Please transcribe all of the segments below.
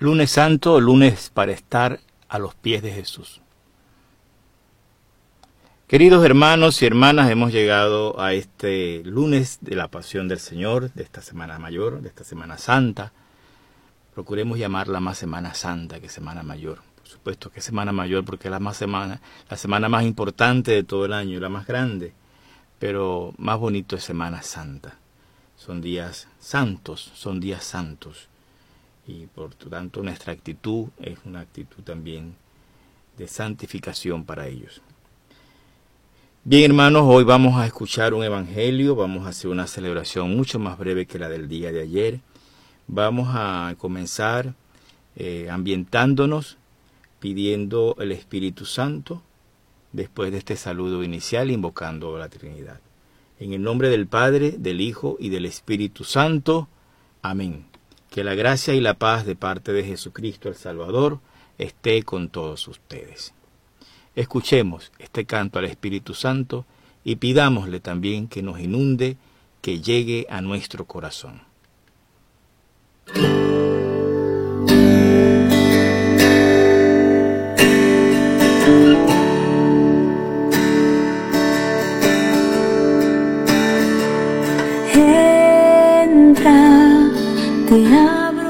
Lunes Santo, lunes para estar a los pies de Jesús. Queridos hermanos y hermanas, hemos llegado a este lunes de la Pasión del Señor, de esta Semana Mayor, de esta Semana Santa. Procuremos llamarla más Semana Santa que Semana Mayor. Por supuesto que Semana Mayor porque es la, más semana, la semana más importante de todo el año, la más grande, pero más bonito es Semana Santa. Son días santos, son días santos y por tanto nuestra actitud es una actitud también de santificación para ellos. Bien hermanos, hoy vamos a escuchar un evangelio, vamos a hacer una celebración mucho más breve que la del día de ayer. Vamos a comenzar eh, ambientándonos, pidiendo el Espíritu Santo, después de este saludo inicial, invocando a la Trinidad. En el nombre del Padre, del Hijo y del Espíritu Santo. Amén. Que la gracia y la paz de parte de Jesucristo el Salvador esté con todos ustedes. Escuchemos este canto al Espíritu Santo y pidámosle también que nos inunde, que llegue a nuestro corazón. Dios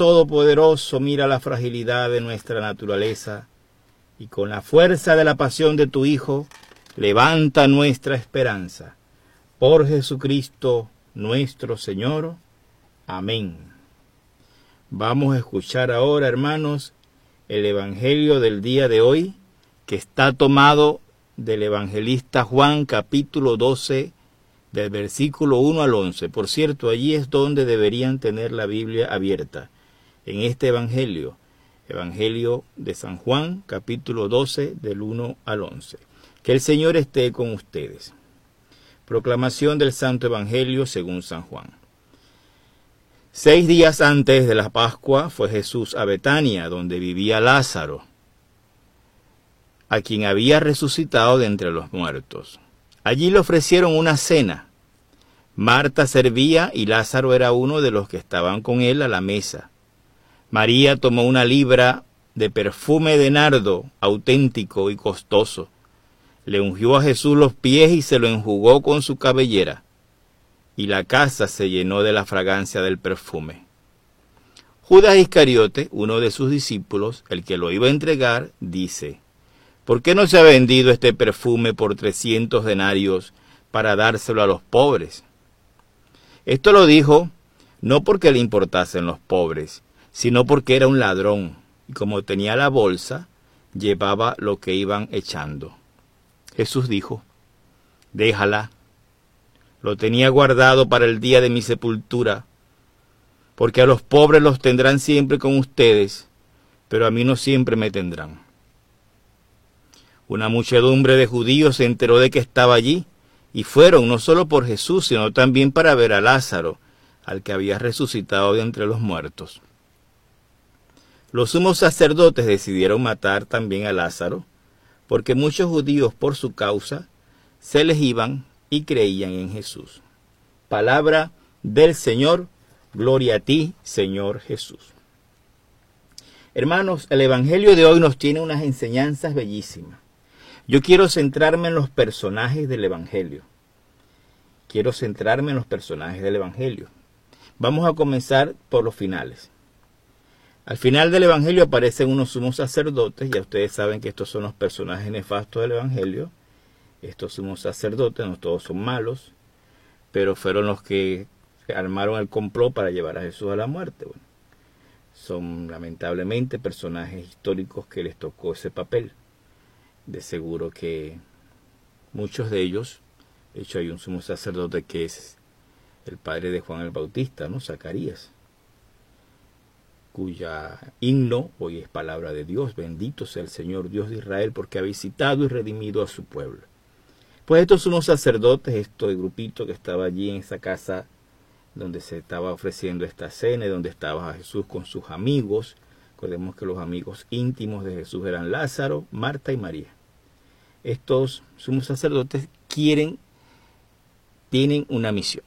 Todopoderoso mira la fragilidad de nuestra naturaleza y con la fuerza de la pasión de tu Hijo, levanta nuestra esperanza. Por Jesucristo nuestro Señor. Amén. Vamos a escuchar ahora, hermanos, el Evangelio del día de hoy, que está tomado del evangelista Juan capítulo 12, del versículo 1 al 11. Por cierto, allí es donde deberían tener la Biblia abierta, en este Evangelio, Evangelio de San Juan, capítulo 12, del 1 al 11. Que el Señor esté con ustedes. Proclamación del Santo Evangelio según San Juan. Seis días antes de la Pascua fue Jesús a Betania, donde vivía Lázaro, a quien había resucitado de entre los muertos. Allí le ofrecieron una cena. Marta servía y Lázaro era uno de los que estaban con él a la mesa. María tomó una libra de perfume de nardo auténtico y costoso. Le ungió a Jesús los pies y se lo enjugó con su cabellera. Y la casa se llenó de la fragancia del perfume. Judas Iscariote, uno de sus discípulos, el que lo iba a entregar, dice, ¿Por qué no se ha vendido este perfume por trescientos denarios para dárselo a los pobres? Esto lo dijo no porque le importasen los pobres, sino porque era un ladrón, y como tenía la bolsa, llevaba lo que iban echando. Jesús dijo, déjala, lo tenía guardado para el día de mi sepultura, porque a los pobres los tendrán siempre con ustedes, pero a mí no siempre me tendrán. Una muchedumbre de judíos se enteró de que estaba allí, y fueron no solo por Jesús, sino también para ver a Lázaro, al que había resucitado de entre los muertos. Los sumos sacerdotes decidieron matar también a Lázaro, porque muchos judíos por su causa se les iban y creían en Jesús. Palabra del Señor, gloria a ti, Señor Jesús. Hermanos, el Evangelio de hoy nos tiene unas enseñanzas bellísimas. Yo quiero centrarme en los personajes del Evangelio. Quiero centrarme en los personajes del Evangelio. Vamos a comenzar por los finales. Al final del Evangelio aparecen unos sumos sacerdotes, ya ustedes saben que estos son los personajes nefastos del Evangelio. Estos sumos sacerdotes, no todos son malos, pero fueron los que armaron el complot para llevar a Jesús a la muerte. son lamentablemente personajes históricos que les tocó ese papel. De seguro que muchos de ellos, de hecho hay un sumo sacerdote que es el padre de Juan el Bautista, ¿no? Zacarías cuya himno hoy es palabra de Dios. Bendito sea el Señor Dios de Israel porque ha visitado y redimido a su pueblo. Pues estos unos sacerdotes, este grupito que estaba allí en esa casa donde se estaba ofreciendo esta cena, donde estaba Jesús con sus amigos. Recordemos que los amigos íntimos de Jesús eran Lázaro, Marta y María. Estos sumos sacerdotes quieren, tienen una misión,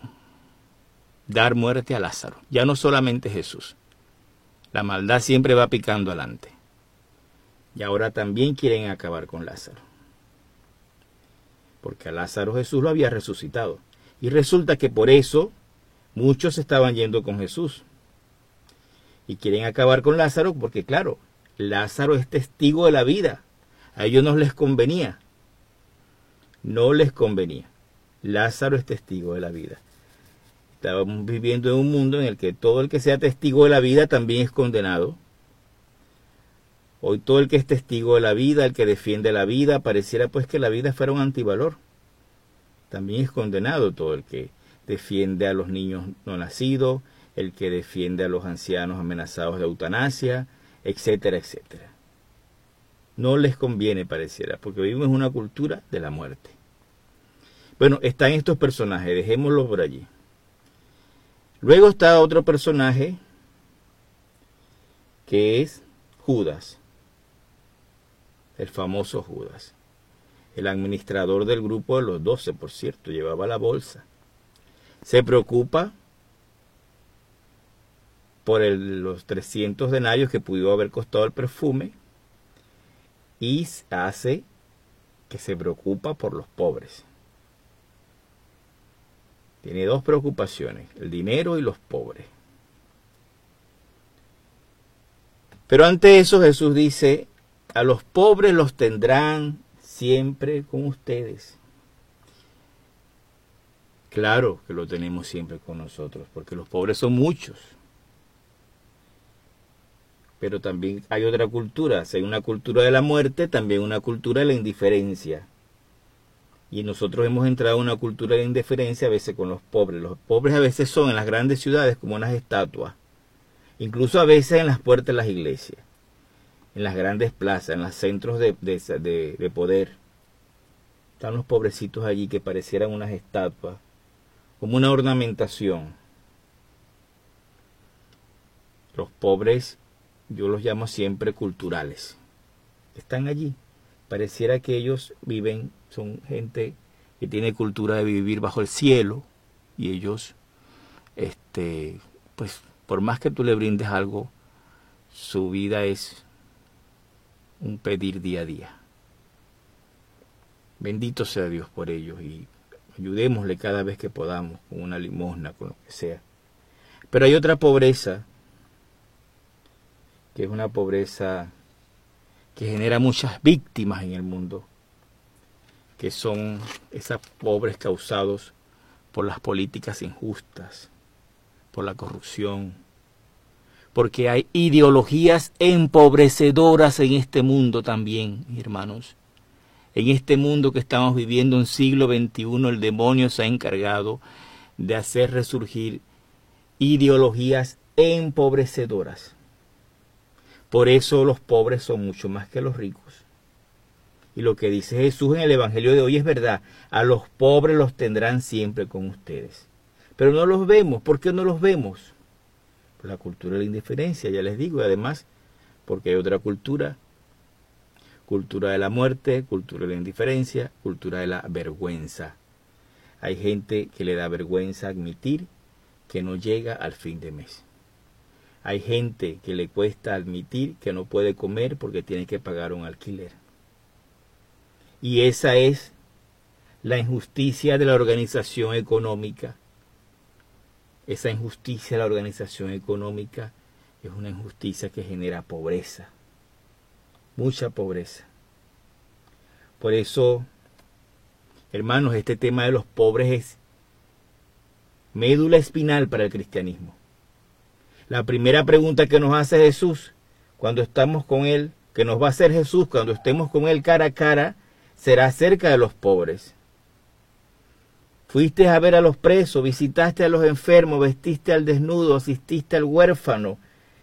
dar muerte a Lázaro, ya no solamente Jesús, la maldad siempre va picando adelante. Y ahora también quieren acabar con Lázaro. Porque a Lázaro Jesús lo había resucitado. Y resulta que por eso muchos estaban yendo con Jesús. Y quieren acabar con Lázaro porque, claro, Lázaro es testigo de la vida. A ellos no les convenía. No les convenía. Lázaro es testigo de la vida. Estamos viviendo en un mundo en el que todo el que sea testigo de la vida también es condenado. Hoy todo el que es testigo de la vida, el que defiende la vida, pareciera pues que la vida fuera un antivalor. También es condenado todo el que defiende a los niños no nacidos, el que defiende a los ancianos amenazados de eutanasia, etcétera, etcétera. No les conviene, pareciera, porque vivimos en una cultura de la muerte. Bueno, están estos personajes, dejémoslos por allí. Luego está otro personaje que es Judas, el famoso Judas, el administrador del grupo de los doce, por cierto, llevaba la bolsa. Se preocupa por los 300 denarios que pudo haber costado el perfume y hace que se preocupa por los pobres. Tiene dos preocupaciones, el dinero y los pobres. Pero ante eso Jesús dice, a los pobres los tendrán siempre con ustedes. Claro que lo tenemos siempre con nosotros, porque los pobres son muchos. Pero también hay otra cultura, si hay una cultura de la muerte, también una cultura de la indiferencia. Y nosotros hemos entrado en una cultura de indiferencia a veces con los pobres. Los pobres a veces son en las grandes ciudades como unas estatuas. Incluso a veces en las puertas de las iglesias. En las grandes plazas, en los centros de, de poder. Están los pobrecitos allí que parecieran unas estatuas. Como una ornamentación. Los pobres, yo los llamo siempre culturales. Están allí. Pareciera que ellos viven son gente que tiene cultura de vivir bajo el cielo y ellos, este, pues por más que tú le brindes algo, su vida es un pedir día a día. Bendito sea Dios por ellos y ayudémosle cada vez que podamos, con una limosna, con lo que sea. Pero hay otra pobreza, que es una pobreza que genera muchas víctimas en el mundo que son esos pobres causados por las políticas injustas, por la corrupción, porque hay ideologías empobrecedoras en este mundo también, hermanos. En este mundo que estamos viviendo en siglo XXI, el demonio se ha encargado de hacer resurgir ideologías empobrecedoras. Por eso los pobres son mucho más que los ricos. Y lo que dice Jesús en el Evangelio de hoy es verdad. A los pobres los tendrán siempre con ustedes. Pero no los vemos. ¿Por qué no los vemos? Por la cultura de la indiferencia, ya les digo. Y además, porque hay otra cultura. Cultura de la muerte, cultura de la indiferencia, cultura de la vergüenza. Hay gente que le da vergüenza admitir que no llega al fin de mes. Hay gente que le cuesta admitir que no puede comer porque tiene que pagar un alquiler. Y esa es la injusticia de la organización económica. Esa injusticia de la organización económica es una injusticia que genera pobreza, mucha pobreza. Por eso, hermanos, este tema de los pobres es médula espinal para el cristianismo. La primera pregunta que nos hace Jesús cuando estamos con Él, que nos va a hacer Jesús cuando estemos con Él cara a cara, será acerca de los pobres. Fuiste a ver a los presos, visitaste a los enfermos, vestiste al desnudo, asististe al huérfano,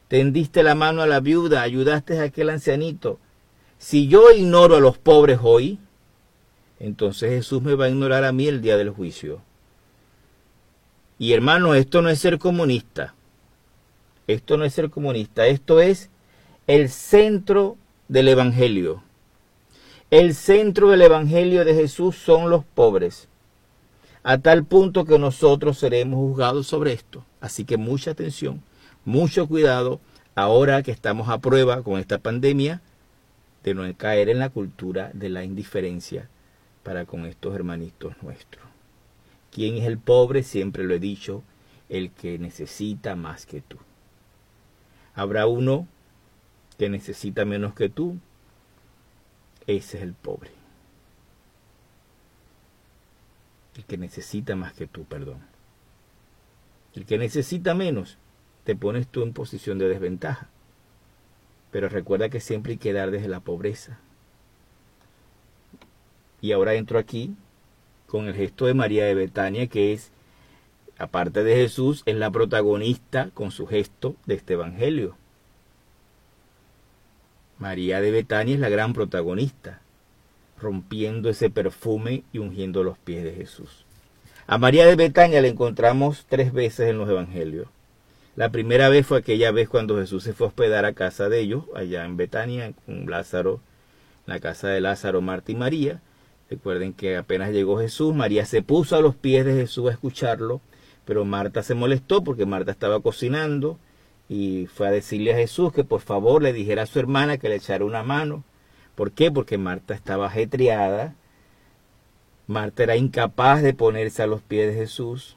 tendiste la mano a la viuda, ayudaste a aquel ancianito. Si yo ignoro a los pobres hoy, entonces Jesús me va a ignorar a mí el día del juicio. Y hermano, esto no es ser comunista. Esto no es ser comunista, esto es el centro del Evangelio. El centro del Evangelio de Jesús son los pobres, a tal punto que nosotros seremos juzgados sobre esto. Así que mucha atención, mucho cuidado, ahora que estamos a prueba con esta pandemia, de no caer en la cultura de la indiferencia para con estos hermanitos nuestros. ¿Quién es el pobre? Siempre lo he dicho, el que necesita más que tú. Habrá uno que necesita menos que tú. Ese es el pobre. El que necesita más que tú, perdón. El que necesita menos, te pones tú en posición de desventaja. Pero recuerda que siempre hay que dar desde la pobreza. Y ahora entro aquí con el gesto de María de Betania, que es aparte de Jesús, es la protagonista con su gesto de este Evangelio. María de Betania es la gran protagonista, rompiendo ese perfume y ungiendo los pies de Jesús. A María de Betania la encontramos tres veces en los Evangelios. La primera vez fue aquella vez cuando Jesús se fue a hospedar a casa de ellos, allá en Betania, con Lázaro, la casa de Lázaro, Marta y María. Recuerden que apenas llegó Jesús, María se puso a los pies de Jesús a escucharlo pero Marta se molestó porque Marta estaba cocinando y fue a decirle a Jesús que por favor le dijera a su hermana que le echara una mano. ¿Por qué? Porque Marta estaba ajetreada. Marta era incapaz de ponerse a los pies de Jesús.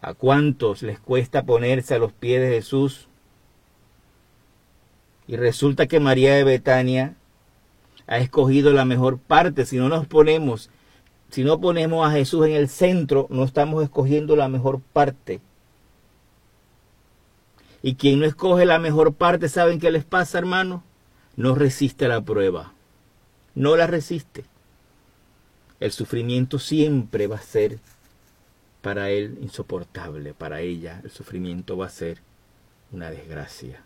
¿A cuántos les cuesta ponerse a los pies de Jesús? Y resulta que María de Betania ha escogido la mejor parte. Si no nos ponemos si no ponemos a Jesús en el centro, no estamos escogiendo la mejor parte. Y quien no escoge la mejor parte, ¿saben qué les pasa, hermano? No resiste la prueba. No la resiste. El sufrimiento siempre va a ser para él insoportable, para ella el sufrimiento va a ser una desgracia.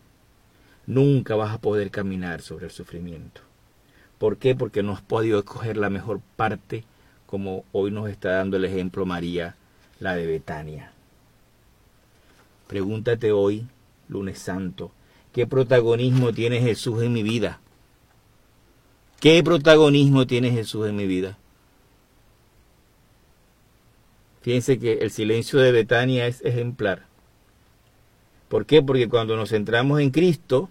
Nunca vas a poder caminar sobre el sufrimiento. ¿Por qué? Porque no has podido escoger la mejor parte como hoy nos está dando el ejemplo María, la de Betania. Pregúntate hoy, lunes santo, ¿qué protagonismo tiene Jesús en mi vida? ¿Qué protagonismo tiene Jesús en mi vida? Fíjense que el silencio de Betania es ejemplar. ¿Por qué? Porque cuando nos centramos en Cristo,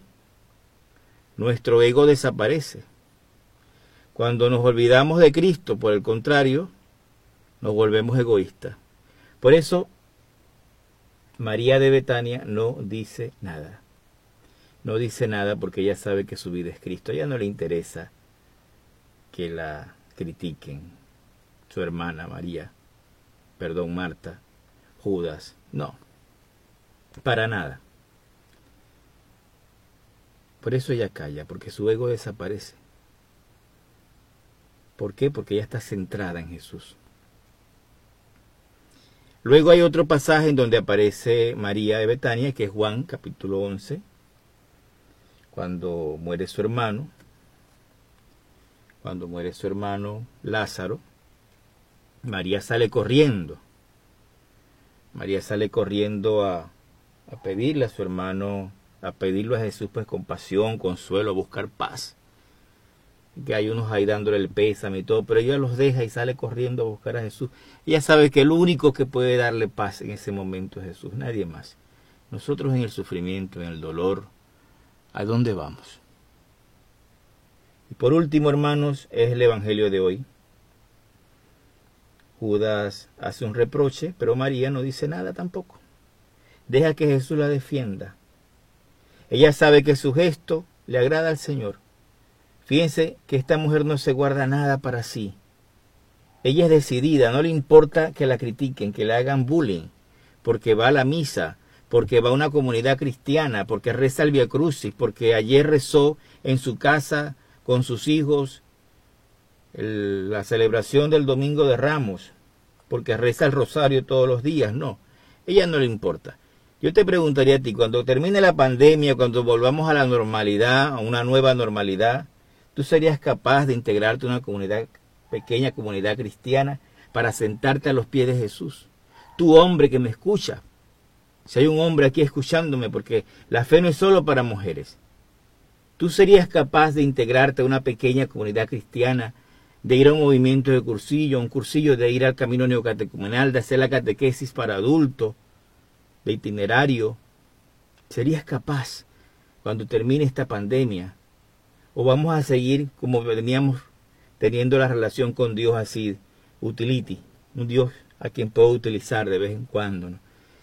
nuestro ego desaparece. Cuando nos olvidamos de Cristo, por el contrario, nos volvemos egoístas. Por eso, María de Betania no dice nada. No dice nada porque ella sabe que su vida es Cristo. A ella no le interesa que la critiquen. Su hermana María, perdón, Marta, Judas, no. Para nada. Por eso ella calla, porque su ego desaparece. ¿Por qué? Porque ella está centrada en Jesús. Luego hay otro pasaje en donde aparece María de Betania, que es Juan capítulo 11, cuando muere su hermano, cuando muere su hermano Lázaro, María sale corriendo. María sale corriendo a, a pedirle a su hermano, a pedirle a Jesús pues compasión, consuelo, a buscar paz que hay unos ahí dándole el pésame y todo, pero ella los deja y sale corriendo a buscar a Jesús. Ella sabe que el único que puede darle paz en ese momento es Jesús, nadie más. Nosotros en el sufrimiento, en el dolor, ¿a dónde vamos? Y por último, hermanos, es el Evangelio de hoy. Judas hace un reproche, pero María no dice nada tampoco. Deja que Jesús la defienda. Ella sabe que su gesto le agrada al Señor Fíjense que esta mujer no se guarda nada para sí. Ella es decidida, no le importa que la critiquen, que le hagan bullying, porque va a la misa, porque va a una comunidad cristiana, porque reza el Via Crucis, porque ayer rezó en su casa con sus hijos la celebración del Domingo de Ramos, porque reza el rosario todos los días. No, ella no le importa. Yo te preguntaría a ti, cuando termine la pandemia, cuando volvamos a la normalidad, a una nueva normalidad, ¿Tú serías capaz de integrarte a una comunidad, pequeña comunidad cristiana, para sentarte a los pies de Jesús? Tú hombre que me escucha, si hay un hombre aquí escuchándome, porque la fe no es solo para mujeres. ¿Tú serías capaz de integrarte a una pequeña comunidad cristiana, de ir a un movimiento de cursillo, un cursillo de ir al camino neocatecumenal, de hacer la catequesis para adultos, de itinerario? ¿Serías capaz, cuando termine esta pandemia, o vamos a seguir como veníamos teniendo la relación con Dios así, utility, un Dios a quien puedo utilizar de vez en cuando.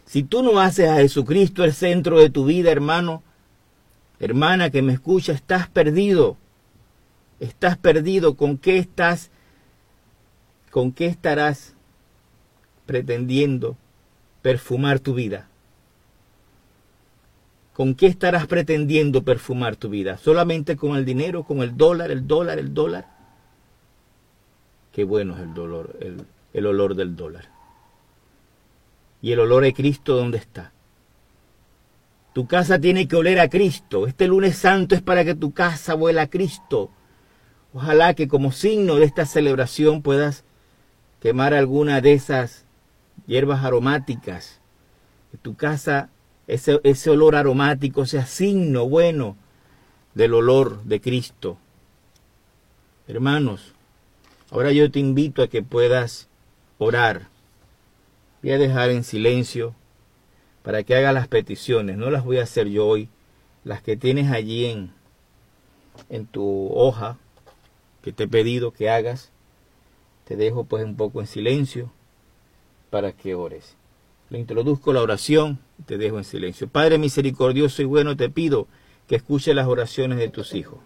Si tú no haces a Jesucristo el centro de tu vida, hermano, hermana que me escucha, estás perdido. Estás perdido. ¿Con qué estás? ¿Con qué estarás pretendiendo perfumar tu vida? ¿Con qué estarás pretendiendo perfumar tu vida? ¿Solamente con el dinero, con el dólar, el dólar, el dólar? Qué bueno es el dolor, el, olor del dólar. ¿Y el olor de Cristo dónde está? Tu casa tiene que oler a Cristo. Este lunes santo es para que tu casa huela a Cristo. Ojalá que como signo de esta celebración puedas quemar alguna de esas hierbas aromáticas. Que tu casa ese, ese olor aromático sea signo bueno del olor de Cristo. Hermanos, ahora yo te invito a que puedas orar. Voy a dejar en silencio para que hagas las peticiones. No las voy a hacer yo hoy. Las que tienes allí en, en tu hoja que te he pedido que hagas, te dejo pues un poco en silencio para que ores. Le introduzco la oración y te dejo en silencio. Padre misericordioso y bueno, te pido que escuche las oraciones de tus hijos.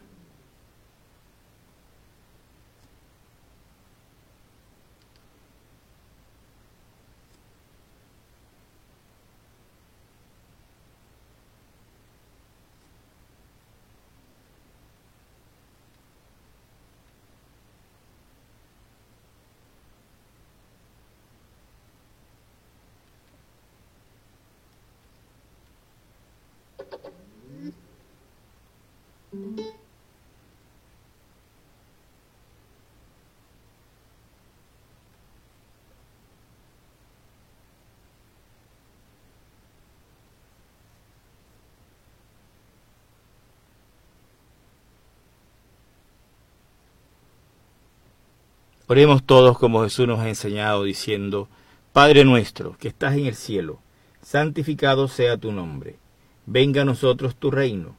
Oremos todos como Jesús nos ha enseñado diciendo, Padre nuestro, que estás en el cielo, santificado sea tu nombre, venga a nosotros tu reino,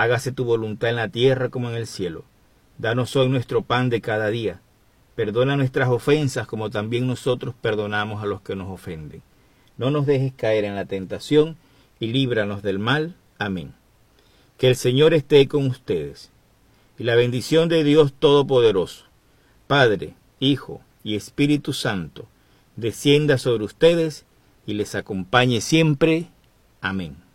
hágase tu voluntad en la tierra como en el cielo. Danos hoy nuestro pan de cada día, perdona nuestras ofensas como también nosotros perdonamos a los que nos ofenden. No nos dejes caer en la tentación y líbranos del mal. Amén. Que el Señor esté con ustedes y la bendición de Dios Todopoderoso, Padre, Hijo y Espíritu Santo, descienda sobre ustedes y les acompañe siempre. Amén.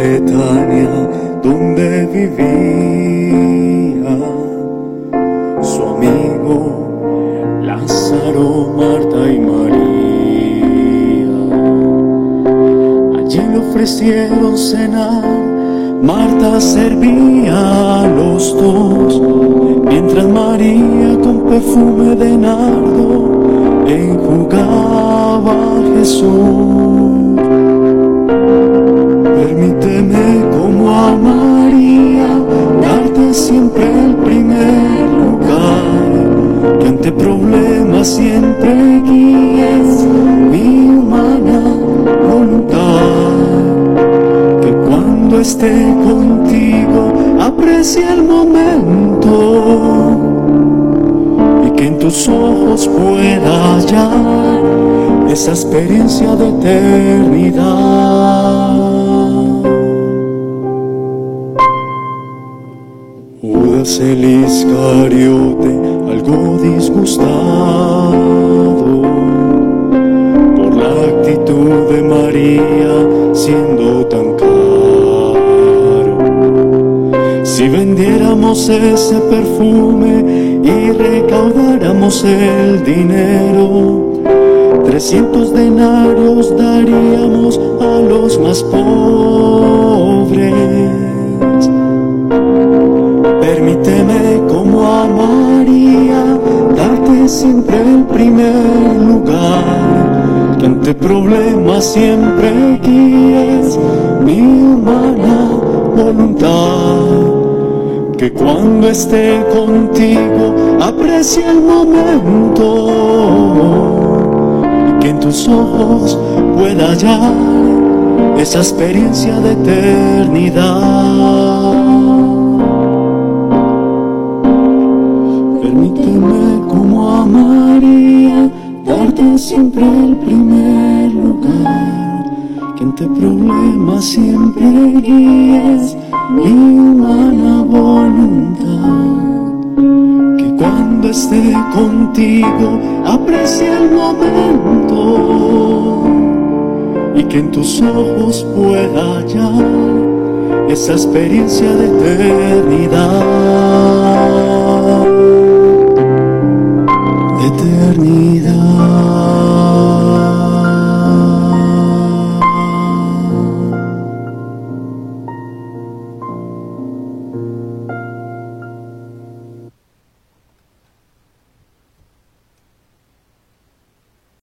Betania donde vivía su amigo Lázaro, Marta y María. Allí le ofrecieron cenar, Marta servía a los dos, mientras María con perfume de nardo enjugaba a Jesús. Permíteme como a María darte siempre el primer lugar, que ante problemas siempre guíes mi humana voluntad, que cuando esté contigo aprecie el momento. Y que en tus ojos pueda hallar esa experiencia de eternidad. El Iscariote, algo disgustado por la actitud de María siendo tan caro. Si vendiéramos ese perfume y recaudáramos el dinero, 300 denarios daríamos a los más pobres. Problemas siempre guíes mi humana voluntad, que cuando esté contigo aprecie el momento y que en tus ojos pueda hallar esa experiencia de eternidad. Permíteme como a María darte siempre el primer que ante problemas siempre guíes mi humana voluntad, que cuando esté contigo aprecie el momento y que en tus ojos pueda hallar esa experiencia de eternidad. De eternidad.